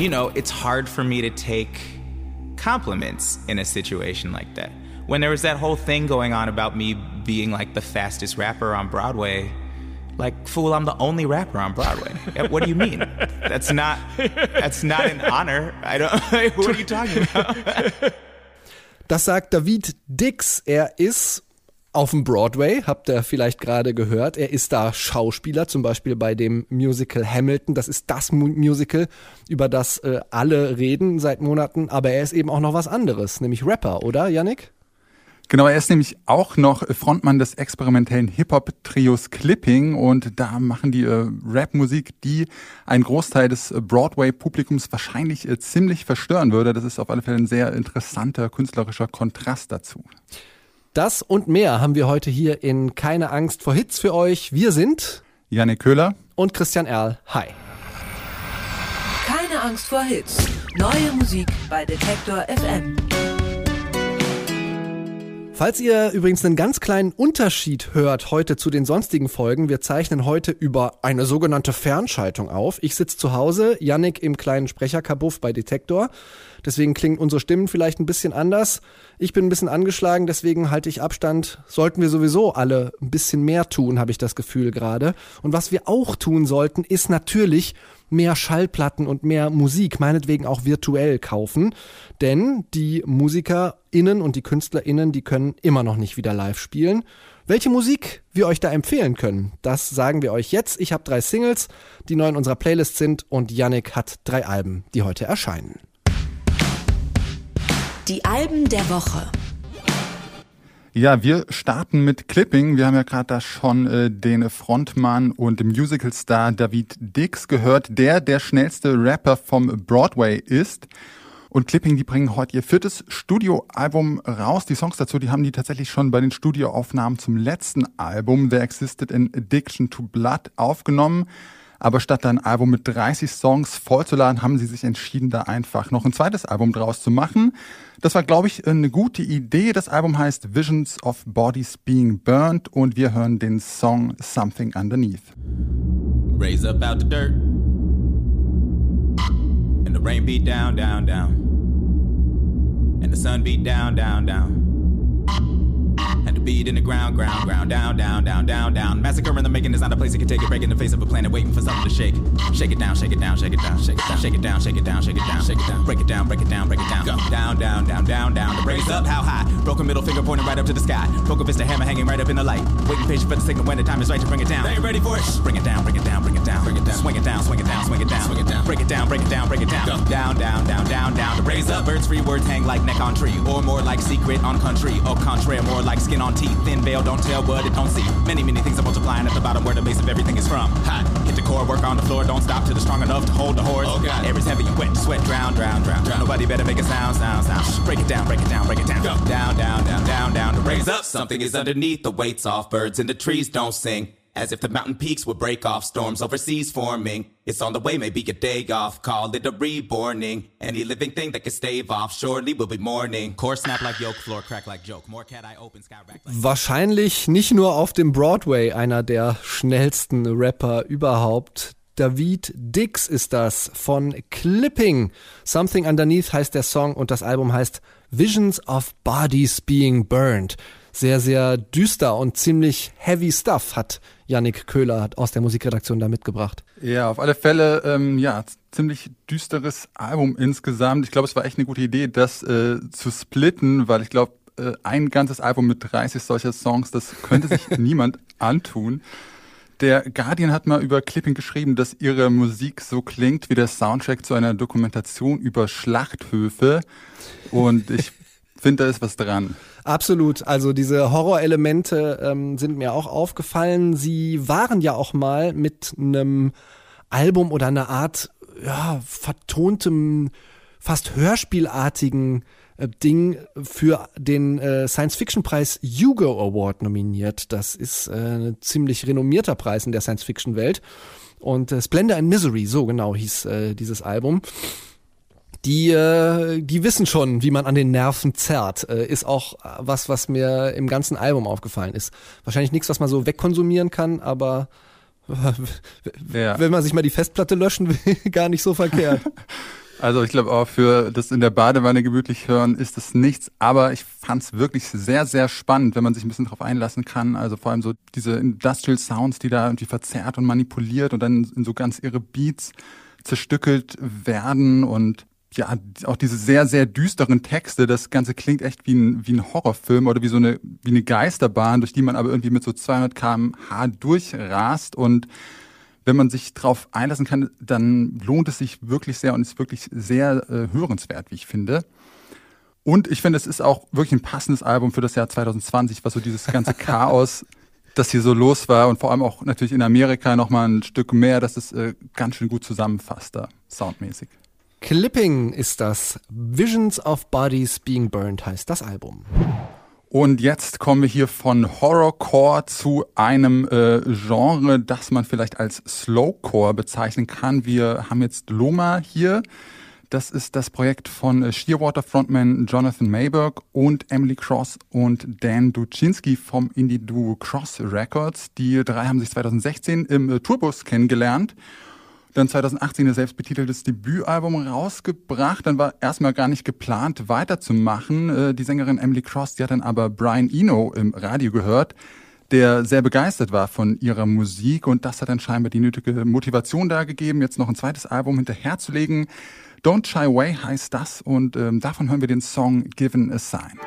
you know, it's hard for me to take compliments in a situation like that. When there was that whole thing going on about me being like the fastest rapper on Broadway, like fool, I'm the only rapper on Broadway. what do you mean? That's not that's not an honor. I don't what are you talking about? Das sagt David Dix. Er ist auf dem Broadway, habt ihr vielleicht gerade gehört. Er ist da Schauspieler, zum Beispiel bei dem Musical Hamilton. Das ist das Musical, über das äh, alle reden seit Monaten. Aber er ist eben auch noch was anderes, nämlich Rapper, oder, Yannick? Genau, er ist nämlich auch noch Frontmann des experimentellen Hip-Hop-Trios Clipping und da machen die äh, Rap-Musik, die einen Großteil des Broadway-Publikums wahrscheinlich äh, ziemlich verstören würde. Das ist auf alle Fälle ein sehr interessanter künstlerischer Kontrast dazu. Das und mehr haben wir heute hier in Keine Angst vor Hits für euch. Wir sind Janik Köhler und Christian Erl. Hi. Keine Angst vor Hits. Neue Musik bei Detektor FM. Falls ihr übrigens einen ganz kleinen Unterschied hört heute zu den sonstigen Folgen, wir zeichnen heute über eine sogenannte Fernschaltung auf. Ich sitze zu Hause, Yannick im kleinen Sprecherkabuff bei Detektor. Deswegen klingen unsere Stimmen vielleicht ein bisschen anders. Ich bin ein bisschen angeschlagen, deswegen halte ich Abstand. Sollten wir sowieso alle ein bisschen mehr tun, habe ich das Gefühl gerade. Und was wir auch tun sollten, ist natürlich mehr Schallplatten und mehr Musik, meinetwegen auch virtuell kaufen. Denn die MusikerInnen und die KünstlerInnen, die können immer noch nicht wieder live spielen. Welche Musik wir euch da empfehlen können, das sagen wir euch jetzt. Ich habe drei Singles, die neu in unserer Playlist sind und Yannick hat drei Alben, die heute erscheinen. Die Alben der Woche. Ja, wir starten mit Clipping. Wir haben ja gerade da schon äh, den Frontmann und Musicalstar David Dix gehört, der der schnellste Rapper vom Broadway ist. Und Clipping, die bringen heute ihr viertes Studioalbum raus. Die Songs dazu, die haben die tatsächlich schon bei den Studioaufnahmen zum letzten Album There Existed in Addiction to Blood aufgenommen. Aber statt ein Album mit 30 Songs vollzuladen, haben sie sich entschieden, da einfach noch ein zweites Album draus zu machen. Das war, glaube ich, eine gute Idee. Das Album heißt Visions of Bodies Being Burned und wir hören den Song Something Underneath. Raise up out the dirt And the rain beat down, down, down And the sun beat down, down, down the beat in the ground, ground, ground, down, down, down, down, down. Massacre in the making is not a place that can take it. Break in the face of a planet, waiting for something to shake. Shake it down, shake it down, shake it down, shake it down, shake it down, shake it down, shake it down, shake it down. Break it down, break it down, break it down. Go down, down, down, down, down. The raise up, how high? Broken middle finger pointing right up to the sky. Broken fist, a hammer hanging right up in the light. Waiting patient for the signal when the time is right to bring it down. Are you ready for it? Bring it down, bring it down, bring it down, bring it down. Swing it down, swing it down, swing it down, swing it down. Break it down, break it down, break it down. Go down, down, down, down, down. The raise up, birds free words hang like neck on tree, or more like secret on country, or contrary, more like skin on teeth. Thin veil, don't tell what it don't see. Many, many things are multiplying at the bottom where the base of everything is from. Hot, hit the core, work on the floor, don't stop till it's strong enough to hold the horse. Oh God, air is heavy and wet, sweat, drown, drown, drown, drown. Nobody better make a sound, sound, sound. Break it down, break it down, break it down. Go down, down, down, down, down. To raise up, something is underneath. The weight's off, birds in the trees don't sing. As if the mountain peaks would break off, storms overseas forming. It's on the way, maybe a day off. Call it a reborning. Any living thing that can stave off, surely will be mourning. Core snap like yoke, floor crack like joke. More cat eye open, sky rack like. Wahrscheinlich nicht nur auf dem Broadway einer der schnellsten Rapper überhaupt. David Dix ist das von Clipping. Something Underneath heißt der Song und das Album heißt Visions of Bodies Being Burned. Sehr, sehr düster und ziemlich heavy stuff hat Yannick Köhler aus der Musikredaktion da mitgebracht. Ja, auf alle Fälle, ähm, ja, ziemlich düsteres Album insgesamt. Ich glaube, es war echt eine gute Idee, das äh, zu splitten, weil ich glaube, äh, ein ganzes Album mit 30 solcher Songs, das könnte sich niemand antun. Der Guardian hat mal über Clipping geschrieben, dass ihre Musik so klingt wie der Soundtrack zu einer Dokumentation über Schlachthöfe. Und ich finde, da ist was dran. Absolut. Also diese Horrorelemente ähm, sind mir auch aufgefallen. Sie waren ja auch mal mit einem Album oder einer Art ja, vertontem, fast hörspielartigen äh, Ding für den äh, Science-Fiction-Preis Hugo Award nominiert. Das ist äh, ein ziemlich renommierter Preis in der Science-Fiction-Welt. Und äh, Splendor and Misery, so genau hieß äh, dieses Album die, äh, die wissen schon, wie man an den Nerven zerrt. Äh, ist auch was, was mir im ganzen Album aufgefallen ist. Wahrscheinlich nichts, was man so wegkonsumieren kann, aber ja. wenn man sich mal die Festplatte löschen will, gar nicht so verkehrt. Also ich glaube auch für das in der Badewanne gemütlich hören ist es nichts, aber ich fand es wirklich sehr, sehr spannend, wenn man sich ein bisschen darauf einlassen kann. Also vor allem so diese Industrial Sounds, die da irgendwie verzerrt und manipuliert und dann in so ganz irre Beats zerstückelt werden und ja, auch diese sehr, sehr düsteren Texte, das Ganze klingt echt wie ein, wie ein Horrorfilm oder wie so eine, wie eine Geisterbahn, durch die man aber irgendwie mit so 200 kmh durchrast und wenn man sich darauf einlassen kann, dann lohnt es sich wirklich sehr und ist wirklich sehr äh, hörenswert, wie ich finde. Und ich finde, es ist auch wirklich ein passendes Album für das Jahr 2020, was so dieses ganze Chaos, das hier so los war und vor allem auch natürlich in Amerika nochmal ein Stück mehr, das ist äh, ganz schön gut zusammenfasst da, soundmäßig. Clipping ist das. Visions of Bodies Being Burned heißt das Album. Und jetzt kommen wir hier von Horrorcore zu einem äh, Genre, das man vielleicht als Slowcore bezeichnen kann. Wir haben jetzt Loma hier. Das ist das Projekt von äh, Shearwater Frontman Jonathan Mayberg und Emily Cross und Dan Duczynski vom Indie-Duo Cross Records. Die drei haben sich 2016 im äh, Tourbus kennengelernt dann 2018 ein selbstbetiteltes Debütalbum rausgebracht. Dann war erstmal gar nicht geplant, weiterzumachen. Äh, die Sängerin Emily Cross, die hat dann aber Brian Eno im Radio gehört, der sehr begeistert war von ihrer Musik und das hat dann scheinbar die nötige Motivation dargegeben, jetzt noch ein zweites Album hinterherzulegen. Don't Shy Away heißt das und ähm, davon hören wir den Song Given a Sign.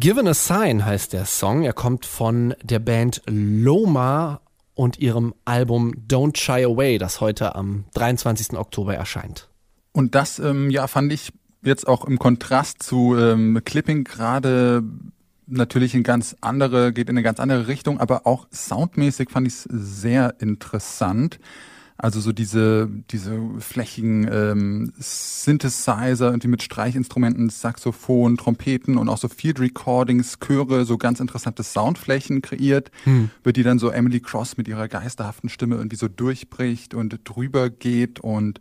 Given a Sign heißt der Song. Er kommt von der Band Loma und ihrem Album Don't Shy Away, das heute am 23. Oktober erscheint. Und das, ähm, ja, fand ich jetzt auch im Kontrast zu ähm, Clipping gerade natürlich in ganz andere, geht in eine ganz andere Richtung, aber auch soundmäßig fand ich es sehr interessant. Also so diese, diese flächigen ähm, Synthesizer, irgendwie mit Streichinstrumenten, Saxophon, Trompeten und auch so Field Recordings, Chöre, so ganz interessante Soundflächen kreiert, hm. über die dann so Emily Cross mit ihrer geisterhaften Stimme irgendwie so durchbricht und drüber geht und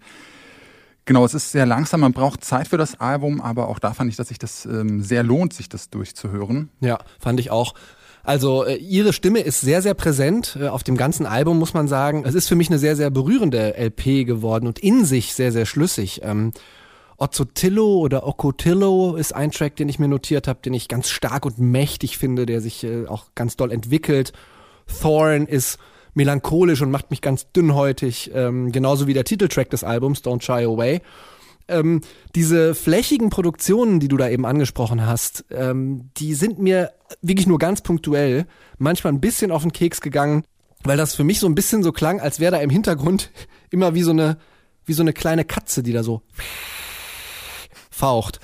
Genau, es ist sehr langsam, man braucht Zeit für das Album, aber auch da fand ich, dass sich das ähm, sehr lohnt, sich das durchzuhören. Ja, fand ich auch. Also äh, ihre Stimme ist sehr, sehr präsent äh, auf dem ganzen Album, muss man sagen. Es ist für mich eine sehr, sehr berührende LP geworden und in sich sehr, sehr schlüssig. Ähm, Ozzotillo oder Ocotillo ist ein Track, den ich mir notiert habe, den ich ganz stark und mächtig finde, der sich äh, auch ganz doll entwickelt. Thorn ist melancholisch und macht mich ganz dünnhäutig, ähm, genauso wie der Titeltrack des Albums, Don't Shy Away ähm, diese flächigen Produktionen, die du da eben angesprochen hast, ähm, die sind mir wirklich nur ganz punktuell manchmal ein bisschen auf den Keks gegangen, weil das für mich so ein bisschen so klang, als wäre da im Hintergrund immer wie so eine wie so eine kleine Katze, die da so faucht.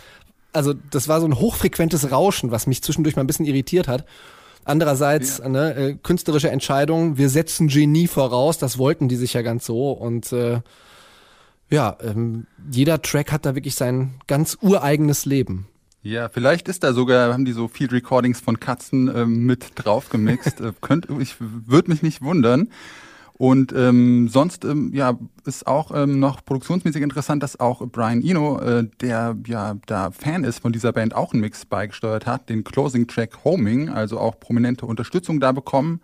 Also das war so ein hochfrequentes Rauschen, was mich zwischendurch mal ein bisschen irritiert hat. Andererseits, ja. ne, äh, künstlerische Entscheidung, wir setzen Genie voraus, das wollten die sich ja ganz so und äh, ja, ähm, jeder Track hat da wirklich sein ganz ureigenes Leben. Ja, vielleicht ist da sogar, haben die so Field Recordings von Katzen ähm, mit drauf gemixt. äh, könnt, ich würde mich nicht wundern. Und ähm, sonst ähm, ja ist auch ähm, noch produktionsmäßig interessant, dass auch Brian Eno, äh, der ja da Fan ist von dieser Band, auch einen Mix beigesteuert hat, den Closing Track Homing, also auch prominente Unterstützung da bekommen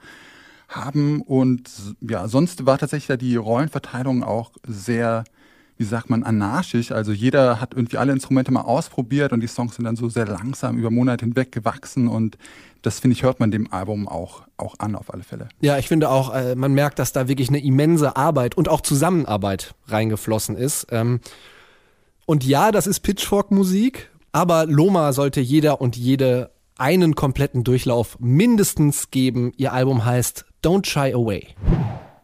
haben. Und ja, sonst war tatsächlich da die Rollenverteilung auch sehr wie sagt man, anarchisch. Also jeder hat irgendwie alle Instrumente mal ausprobiert und die Songs sind dann so sehr langsam über Monate hinweg gewachsen und das finde ich, hört man dem Album auch, auch an, auf alle Fälle. Ja, ich finde auch, äh, man merkt, dass da wirklich eine immense Arbeit und auch Zusammenarbeit reingeflossen ist. Ähm, und ja, das ist Pitchfork-Musik, aber Loma sollte jeder und jede einen kompletten Durchlauf mindestens geben. Ihr Album heißt Don't Shy Away.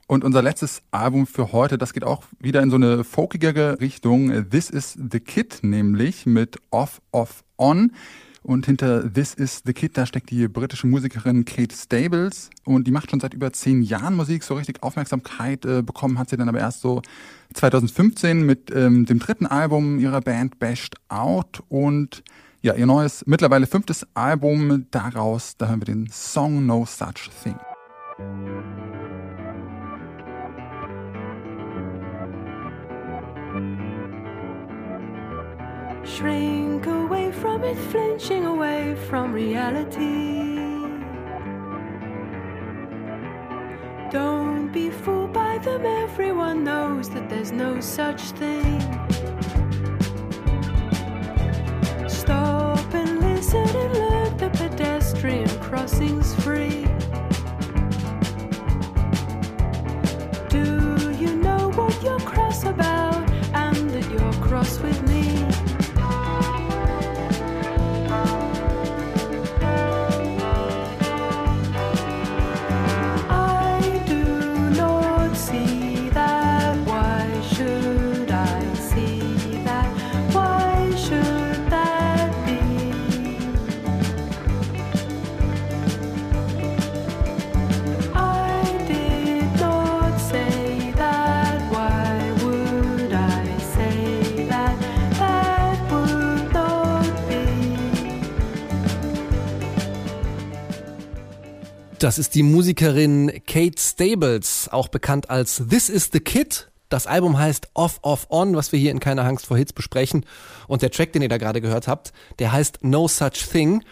Und unser letztes Album für heute, das geht auch wieder in so eine folkigere Richtung. This is the Kid, nämlich mit Off, Off, On. Und hinter This is the Kid, da steckt die britische Musikerin Kate Stables. Und die macht schon seit über zehn Jahren Musik. So richtig Aufmerksamkeit äh, bekommen hat sie dann aber erst so 2015 mit ähm, dem dritten Album ihrer Band Bashed Out. Und ja, ihr neues, mittlerweile fünftes Album. Daraus, da hören wir den Song No Such Thing. Shrink away from it, flinching away from reality. Don't be fooled by them, everyone knows that there's no such thing. Stop Das ist die Musikerin Kate Stables, auch bekannt als This is the Kid. Das Album heißt Off Off On, was wir hier in Keine Angst vor Hits besprechen. Und der Track, den ihr da gerade gehört habt, der heißt No Such Thing.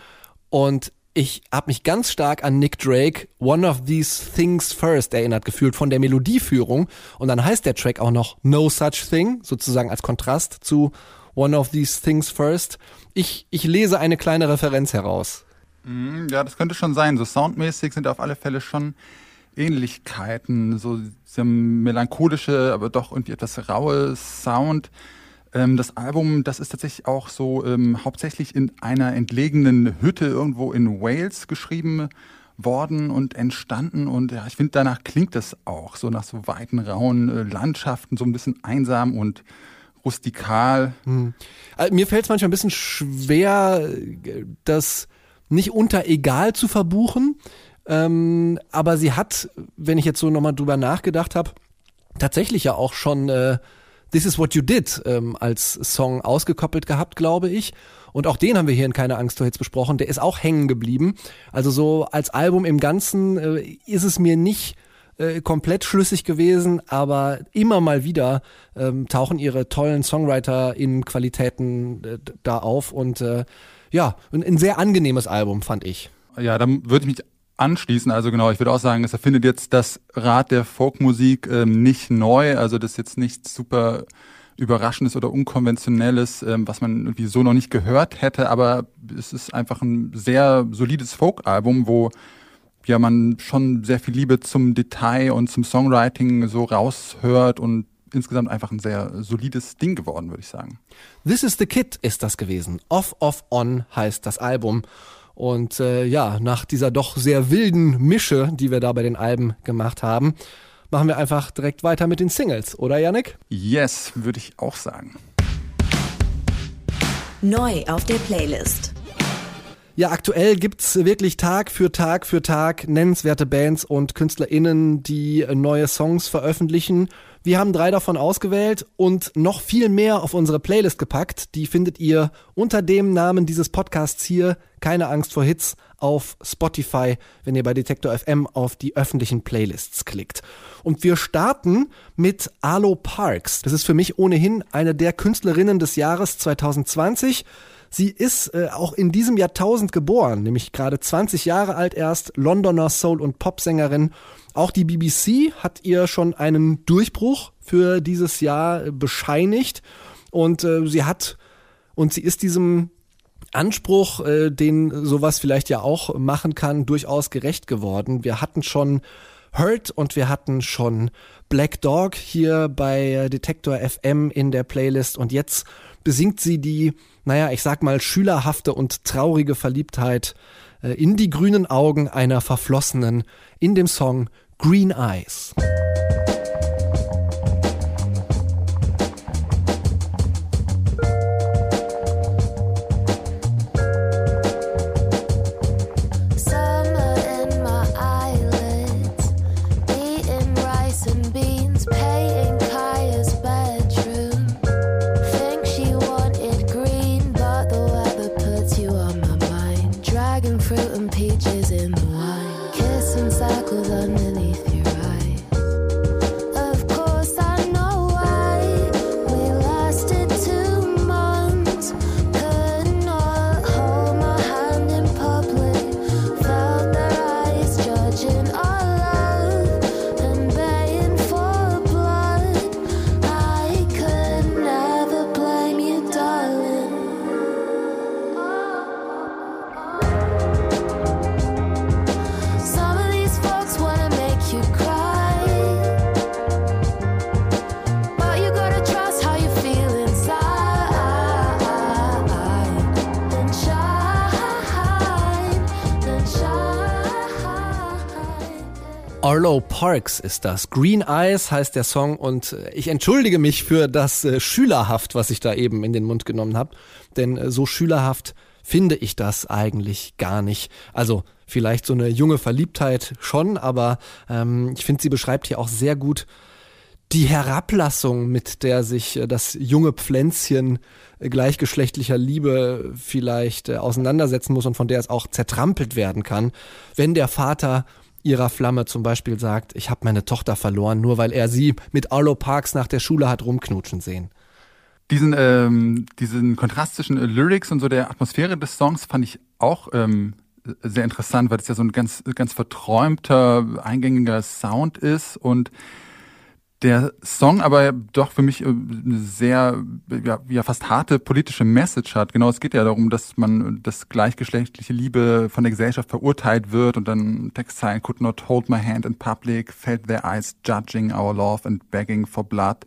Und ich habe mich ganz stark an Nick Drake One of These Things First erinnert gefühlt von der Melodieführung. Und dann heißt der Track auch noch No Such Thing, sozusagen als Kontrast zu One of These Things First. Ich, ich lese eine kleine Referenz heraus. Mm, Ja, das könnte schon sein. So soundmäßig sind auf alle Fälle schon Ähnlichkeiten. So dieser melancholische, aber doch irgendwie etwas raue Sound. Ähm, das Album, das ist tatsächlich auch so ähm, hauptsächlich in einer entlegenen Hütte irgendwo in Wales geschrieben worden und entstanden. Und ja, ich finde, danach klingt das auch so nach so weiten, rauen äh, Landschaften, so ein bisschen einsam und rustikal. Also, mir fällt es manchmal ein bisschen schwer, äh, das nicht unter egal zu verbuchen. Ähm, aber sie hat, wenn ich jetzt so nochmal drüber nachgedacht habe, tatsächlich ja auch schon äh, This is What You Did ähm, als Song ausgekoppelt gehabt, glaube ich. Und auch den haben wir hier in Keine Angst vor Hits besprochen. Der ist auch hängen geblieben. Also so als Album im Ganzen äh, ist es mir nicht äh, komplett schlüssig gewesen, aber immer mal wieder ähm, tauchen ihre tollen Songwriter in Qualitäten äh, da auf und äh, ja, ein, ein sehr angenehmes Album fand ich. Ja, da würde ich mich anschließen. Also genau, ich würde auch sagen, es erfindet jetzt das Rad der Folkmusik ähm, nicht neu. Also das ist jetzt nichts super Überraschendes oder Unkonventionelles, ähm, was man irgendwie so noch nicht gehört hätte. Aber es ist einfach ein sehr solides Folk-Album, wo ja man schon sehr viel Liebe zum Detail und zum Songwriting so raushört und insgesamt einfach ein sehr solides Ding geworden, würde ich sagen. This is the Kid ist das gewesen. Off, off, on heißt das Album. Und äh, ja, nach dieser doch sehr wilden Mische, die wir da bei den Alben gemacht haben, machen wir einfach direkt weiter mit den Singles, oder Yannick? Yes, würde ich auch sagen. Neu auf der Playlist. Ja, aktuell gibt's wirklich Tag für Tag für Tag nennenswerte Bands und KünstlerInnen, die neue Songs veröffentlichen. Wir haben drei davon ausgewählt und noch viel mehr auf unsere Playlist gepackt. Die findet ihr unter dem Namen dieses Podcasts hier, keine Angst vor Hits, auf Spotify, wenn ihr bei Detektor FM auf die öffentlichen Playlists klickt. Und wir starten mit Alo Parks. Das ist für mich ohnehin eine der Künstlerinnen des Jahres 2020. Sie ist äh, auch in diesem Jahrtausend geboren, nämlich gerade 20 Jahre alt erst, Londoner Soul- und Popsängerin. Auch die BBC hat ihr schon einen Durchbruch für dieses Jahr bescheinigt. Und äh, sie hat und sie ist diesem Anspruch, äh, den sowas vielleicht ja auch machen kann, durchaus gerecht geworden. Wir hatten schon Hurt und wir hatten schon Black Dog hier bei Detektor FM in der Playlist und jetzt besingt sie die, naja, ich sag mal, schülerhafte und traurige Verliebtheit äh, in die grünen Augen einer Verflossenen in dem Song Green Eyes. Parks ist das. Green Eyes heißt der Song und äh, ich entschuldige mich für das äh, Schülerhaft, was ich da eben in den Mund genommen habe. Denn äh, so schülerhaft finde ich das eigentlich gar nicht. Also vielleicht so eine junge Verliebtheit schon, aber ähm, ich finde, sie beschreibt hier auch sehr gut die Herablassung, mit der sich das junge Pflänzchen gleichgeschlechtlicher Liebe vielleicht auseinandersetzen muss und von der es auch zertrampelt werden kann, wenn der Vater ihrer Flamme zum Beispiel sagt, ich habe meine Tochter verloren, nur weil er sie mit Arlo Parks nach der Schule hat rumknutschen sehen. Diesen, ähm, diesen Kontrast zwischen äh, Lyrics und so der Atmosphäre des Songs fand ich auch ähm, sehr interessant, weil es ja so ein ganz, ganz verträumter, eingängiger Sound ist und der Song aber doch für mich äh, eine sehr, ja, ja, fast harte politische Message hat. Genau, es geht ja darum, dass man, dass gleichgeschlechtliche Liebe von der Gesellschaft verurteilt wird und dann Textzeilen could not hold my hand in public, felt their eyes judging our love and begging for blood.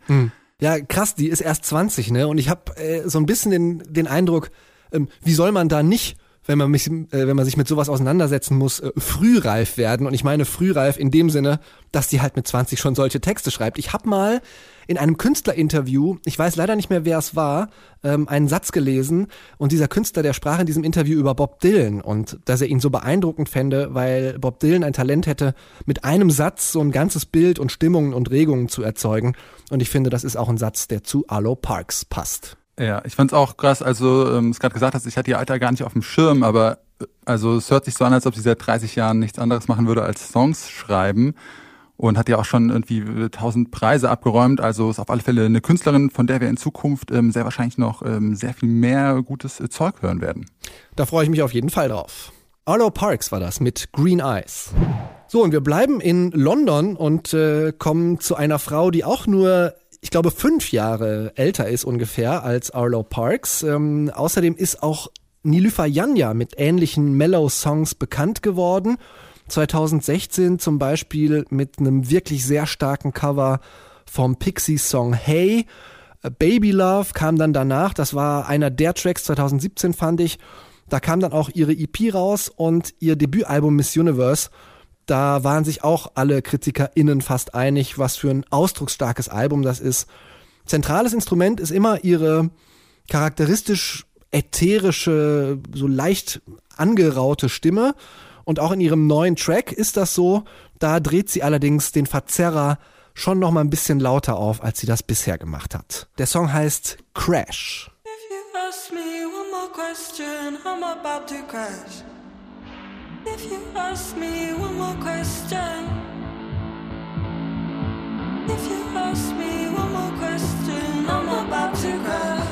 Ja, krass, die ist erst 20, ne? Und ich habe äh, so ein bisschen den, den Eindruck, ähm, wie soll man da nicht, wenn man, mich, äh, wenn man sich mit sowas auseinandersetzen muss, äh, frühreif werden? Und ich meine frühreif in dem Sinne, dass die halt mit 20 schon solche Texte schreibt. Ich habe mal in einem Künstlerinterview, ich weiß leider nicht mehr, wer es war, ähm, einen Satz gelesen und dieser Künstler, der sprach in diesem Interview über Bob Dylan und dass er ihn so beeindruckend fände, weil Bob Dylan ein Talent hätte, mit einem Satz so ein ganzes Bild und Stimmungen und Regungen zu erzeugen. Und ich finde, das ist auch ein Satz, der zu Arlo Parks passt. Ja, ich fand's auch krass, also ähm, es gerade gesagt hast, ich hatte ihr Alter gar nicht auf dem Schirm, aber äh, also es hört sich so an, als ob sie seit 30 Jahren nichts anderes machen würde als Songs schreiben und hat ja auch schon irgendwie äh, tausend Preise abgeräumt, also ist auf alle Fälle eine Künstlerin, von der wir in Zukunft ähm, sehr wahrscheinlich noch ähm, sehr viel mehr gutes äh, Zeug hören werden. Da freue ich mich auf jeden Fall drauf. Arlo Parks war das mit Green Eyes. So, und wir bleiben in London und äh, kommen zu einer Frau, die auch nur, ich glaube, fünf Jahre älter ist ungefähr als Arlo Parks. Ähm, außerdem ist auch Nilüfer Janja mit ähnlichen Mellow-Songs bekannt geworden. 2016 zum Beispiel mit einem wirklich sehr starken Cover vom Pixies-Song Hey. Baby Love kam dann danach, das war einer der Tracks 2017 fand ich. Da kam dann auch ihre EP raus und ihr Debütalbum Miss Universe. Da waren sich auch alle KritikerInnen fast einig, was für ein ausdrucksstarkes Album das ist. Zentrales Instrument ist immer ihre charakteristisch ätherische, so leicht angeraute Stimme. Und auch in ihrem neuen Track ist das so. Da dreht sie allerdings den Verzerrer schon noch mal ein bisschen lauter auf, als sie das bisher gemacht hat. Der Song heißt Crash. If you ask me one more question, I'm about to crash. If you ask me one more question, if you ask me one more question, I'm about to crash.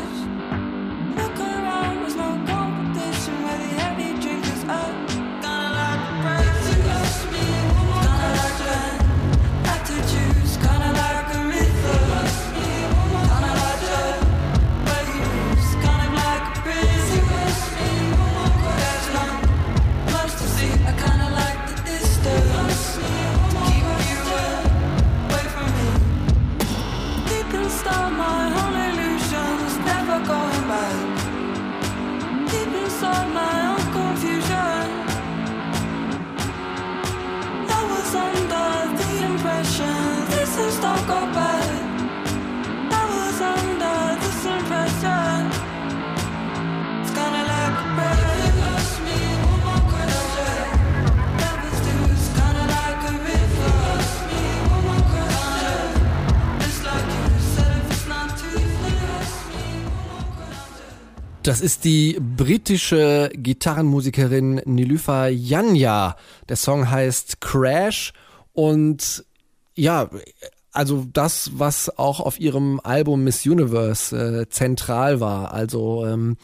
Das ist die britische Gitarrenmusikerin Nilüfer Janja. Der Song heißt Crash und ja, also das, was auch auf ihrem Album Miss Universe äh, zentral war. Also ähm,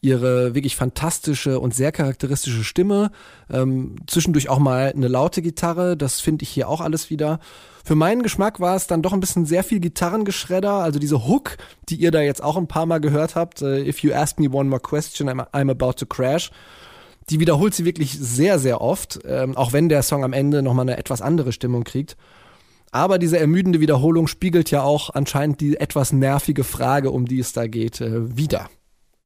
ihre wirklich fantastische und sehr charakteristische Stimme, ähm, zwischendurch auch mal eine laute Gitarre, das finde ich hier auch alles wieder. Für meinen Geschmack war es dann doch ein bisschen sehr viel Gitarrengeschredder, also diese Hook, die ihr da jetzt auch ein paar Mal gehört habt, äh, If you ask me one more question, I'm, I'm about to crash. Die wiederholt sie wirklich sehr, sehr oft, ähm, auch wenn der Song am Ende nochmal eine etwas andere Stimmung kriegt. Aber diese ermüdende Wiederholung spiegelt ja auch anscheinend die etwas nervige Frage, um die es da geht, äh, wieder.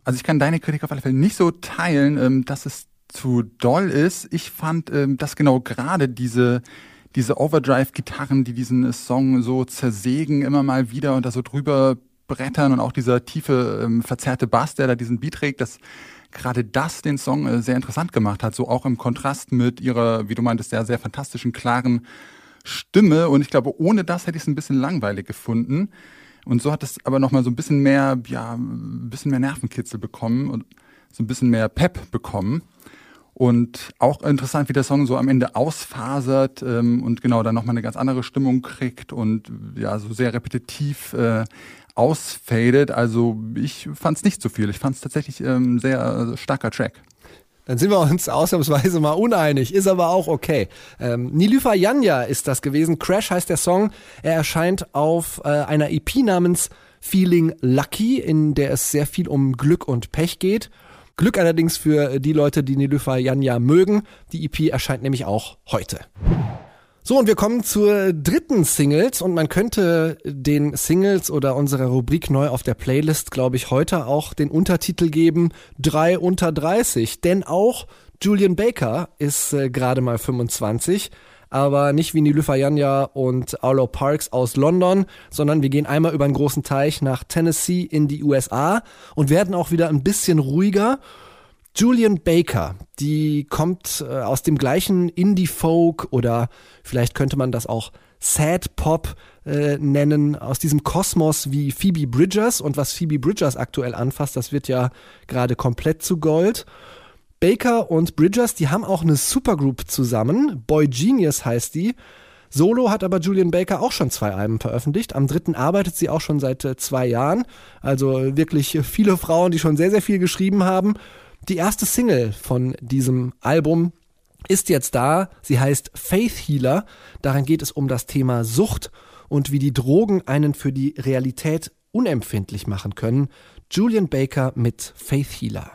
Also ich kann deine Kritik auf alle Fälle nicht so teilen, ähm, dass es zu doll ist. Ich fand, ähm, dass genau gerade diese, diese Overdrive-Gitarren, die diesen Song so zersägen immer mal wieder und da so drüber brettern und auch dieser tiefe, ähm, verzerrte Bass, der da diesen Beat trägt, dass gerade das den Song äh, sehr interessant gemacht hat, so auch im Kontrast mit ihrer, wie du meintest, sehr, sehr fantastischen, klaren Stimme. Und ich glaube, ohne das hätte ich es ein bisschen langweilig gefunden. Und so hat es aber nochmal so ein bisschen mehr, ja, ein bisschen mehr Nervenkitzel bekommen und so ein bisschen mehr Pep bekommen. Und auch interessant, wie der Song so am Ende ausfasert ähm, und genau dann nochmal eine ganz andere Stimmung kriegt und ja, so sehr repetitiv äh, ausfadet. Also ich fand es nicht so viel. Ich fand es tatsächlich ähm, sehr äh, starker Track. Dann sind wir uns ausnahmsweise mal uneinig, ist aber auch okay. Ähm, Nilüfer Janja ist das gewesen. Crash heißt der Song. Er erscheint auf äh, einer EP namens Feeling Lucky, in der es sehr viel um Glück und Pech geht. Glück allerdings für die Leute, die Nilüfer Janja mögen. Die EP erscheint nämlich auch heute. So, und wir kommen zur dritten Singles und man könnte den Singles oder unserer Rubrik neu auf der Playlist, glaube ich, heute auch den Untertitel geben, drei unter 30. Denn auch Julian Baker ist äh, gerade mal 25, aber nicht wie Nilüfer Janja und Arlo Parks aus London, sondern wir gehen einmal über einen großen Teich nach Tennessee in die USA und werden auch wieder ein bisschen ruhiger Julian Baker, die kommt äh, aus dem gleichen Indie-Folk oder vielleicht könnte man das auch Sad Pop äh, nennen, aus diesem Kosmos wie Phoebe Bridgers und was Phoebe Bridgers aktuell anfasst, das wird ja gerade komplett zu Gold. Baker und Bridgers, die haben auch eine Supergroup zusammen, Boy Genius heißt die. Solo hat aber Julian Baker auch schon zwei Alben veröffentlicht. Am dritten arbeitet sie auch schon seit äh, zwei Jahren. Also wirklich viele Frauen, die schon sehr, sehr viel geschrieben haben. Die erste Single von diesem Album ist jetzt da. Sie heißt Faith Healer. Darin geht es um das Thema Sucht und wie die Drogen einen für die Realität unempfindlich machen können. Julian Baker mit Faith Healer.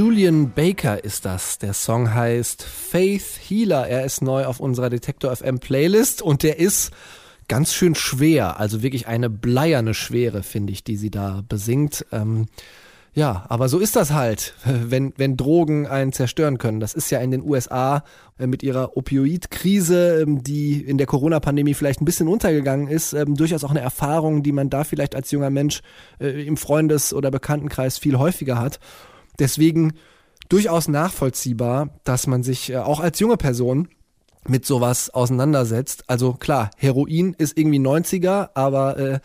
Julian Baker ist das. Der Song heißt Faith Healer. Er ist neu auf unserer Detektor FM Playlist und der ist ganz schön schwer. Also wirklich eine bleierne Schwere, finde ich, die sie da besingt. Ähm, ja, aber so ist das halt, wenn, wenn Drogen einen zerstören können. Das ist ja in den USA äh, mit ihrer Opioid-Krise, ähm, die in der Corona-Pandemie vielleicht ein bisschen untergegangen ist, ähm, durchaus auch eine Erfahrung, die man da vielleicht als junger Mensch äh, im Freundes- oder Bekanntenkreis viel häufiger hat. Deswegen durchaus nachvollziehbar, dass man sich äh, auch als junge Person mit sowas auseinandersetzt. Also klar, Heroin ist irgendwie 90er, aber äh,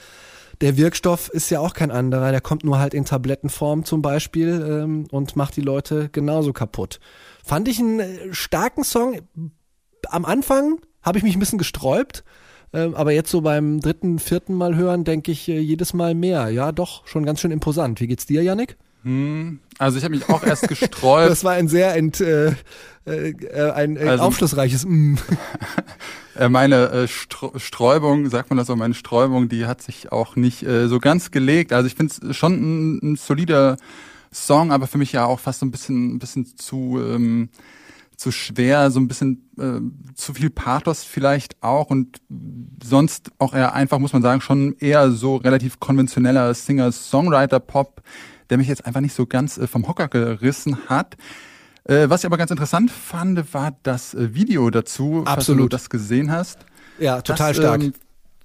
der Wirkstoff ist ja auch kein anderer. Der kommt nur halt in Tablettenform zum Beispiel ähm, und macht die Leute genauso kaputt. Fand ich einen äh, starken Song. Am Anfang habe ich mich ein bisschen gesträubt, ähm, aber jetzt so beim dritten, vierten Mal hören, denke ich äh, jedes Mal mehr. Ja, doch, schon ganz schön imposant. Wie geht's dir, Yannick? Also ich habe mich auch erst gesträubt. Das war ein sehr ent, äh, äh, äh, ein äh, Also- aufschlussreiches mm. Meine äh, Str- Sträubung, sagt man das so, meine Sträubung, die hat sich auch nicht äh, so ganz gelegt. Also ich finde es schon ein, ein solider Song, aber für mich ja auch fast so ein bisschen, ein bisschen zu, ähm, zu schwer, so ein bisschen äh, zu viel Pathos vielleicht auch und sonst auch eher einfach, muss man sagen, schon eher so relativ konventioneller Singer-Songwriter-Pop, der mich jetzt einfach nicht so ganz äh, vom Hocker gerissen hat. Äh, was ich aber ganz interessant fand, war das äh, Video dazu, falls Absolut. du das gesehen hast. Ja, total das, stark. Ähm,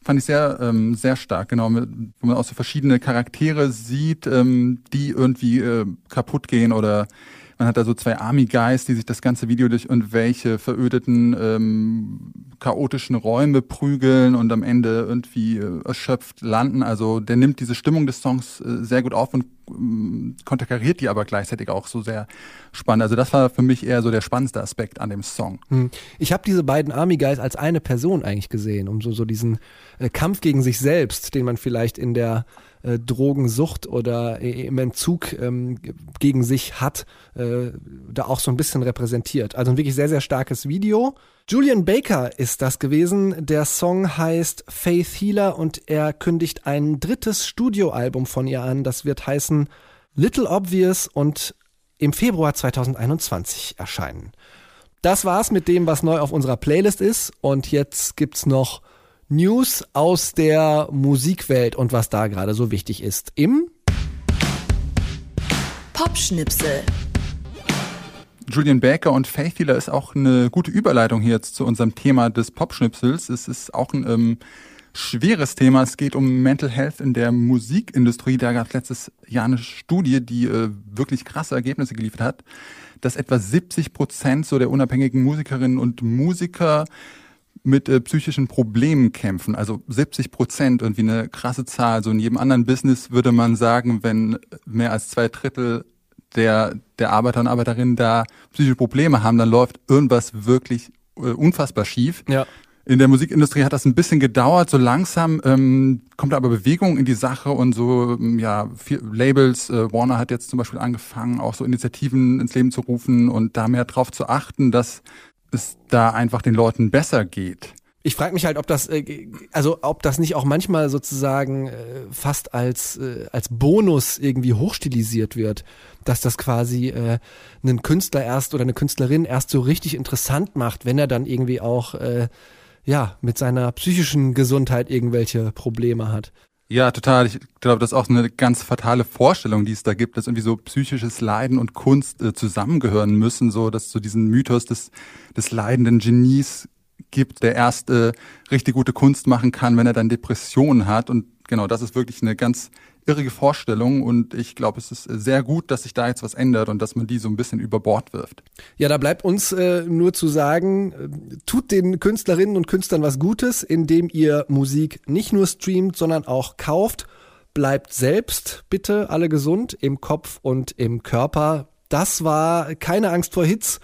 fand ich sehr, ähm, sehr stark, genau, wo man auch so verschiedene Charaktere sieht, ähm, die irgendwie äh, kaputt gehen oder man hat da so zwei Army Guys, die sich das ganze Video durch irgendwelche verödeten, ähm, chaotischen Räume prügeln und am Ende irgendwie äh, erschöpft landen. Also der nimmt diese Stimmung des Songs äh, sehr gut auf und konterkariert die aber gleichzeitig auch so sehr spannend. Also das war für mich eher so der spannendste Aspekt an dem Song. Hm. Ich habe diese beiden Army Guys als eine Person eigentlich gesehen, um so, so diesen äh, Kampf gegen sich selbst, den man vielleicht in der äh, Drogensucht oder äh, im Entzug ähm, gegen sich hat, da auch so ein bisschen repräsentiert. Also ein wirklich sehr, sehr starkes Video. Julian Baker ist das gewesen. Der Song heißt Faith Healer und er kündigt ein drittes Studioalbum von ihr an. Das wird heißen Little Obvious und im Februar 2021 erscheinen. Das war's mit dem, was neu auf unserer Playlist ist. Und jetzt gibt's noch News aus der Musikwelt und was da gerade so wichtig ist. Im Popschnipsel. Julian Baker und Faith Healer ist auch eine gute Überleitung hier jetzt zu unserem Thema des Popschnipsels. Es ist auch ein ähm, schweres Thema. Es geht um Mental Health in der Musikindustrie. Da gab es letztes Jahr eine Studie, die äh, wirklich krasse Ergebnisse geliefert hat, dass etwa 70 Prozent so der unabhängigen Musikerinnen und Musiker mit äh, psychischen Problemen kämpfen. Also 70 Prozent, irgendwie eine krasse Zahl. So in jedem anderen Business würde man sagen, wenn mehr als zwei Drittel der, der Arbeiter und Arbeiterinnen da psychische Probleme haben, dann läuft irgendwas wirklich äh, unfassbar schief. Ja. In der Musikindustrie hat das ein bisschen gedauert, so langsam ähm, kommt aber Bewegung in die Sache und so, ähm, ja, viel, Labels, äh, Warner hat jetzt zum Beispiel angefangen, auch so Initiativen ins Leben zu rufen und da mehr drauf zu achten, dass es da einfach den Leuten besser geht. Ich frage mich halt, ob das, äh, also ob das nicht auch manchmal sozusagen äh, fast als äh, als Bonus irgendwie hochstilisiert wird, dass das quasi äh, einen Künstler erst oder eine Künstlerin erst so richtig interessant macht, wenn er dann irgendwie auch äh, ja mit seiner psychischen Gesundheit irgendwelche Probleme hat. Ja, total. Ich glaube, das ist auch eine ganz fatale Vorstellung, die es da gibt, dass irgendwie so psychisches Leiden und Kunst äh, zusammengehören müssen, so dass so diesen Mythos des, des leidenden Genies gibt, der erst äh, richtig gute Kunst machen kann, wenn er dann Depressionen hat. Und genau, das ist wirklich eine ganz irrige Vorstellung. Und ich glaube, es ist sehr gut, dass sich da jetzt was ändert und dass man die so ein bisschen über Bord wirft. Ja, da bleibt uns äh, nur zu sagen, äh, tut den Künstlerinnen und Künstlern was Gutes, indem ihr Musik nicht nur streamt, sondern auch kauft. Bleibt selbst bitte alle gesund im Kopf und im Körper. Das war keine Angst vor Hits.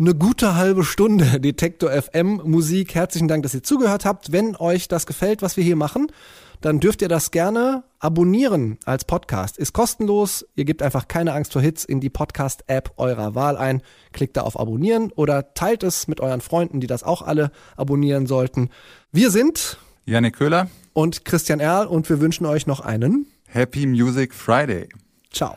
Eine gute halbe Stunde Detektor FM Musik. Herzlichen Dank, dass ihr zugehört habt. Wenn euch das gefällt, was wir hier machen, dann dürft ihr das gerne abonnieren als Podcast. Ist kostenlos. Ihr gebt einfach keine Angst vor Hits in die Podcast-App eurer Wahl ein. Klickt da auf Abonnieren oder teilt es mit euren Freunden, die das auch alle abonnieren sollten. Wir sind Janik Köhler, und Christian Erl und wir wünschen euch noch einen Happy Music Friday. Ciao.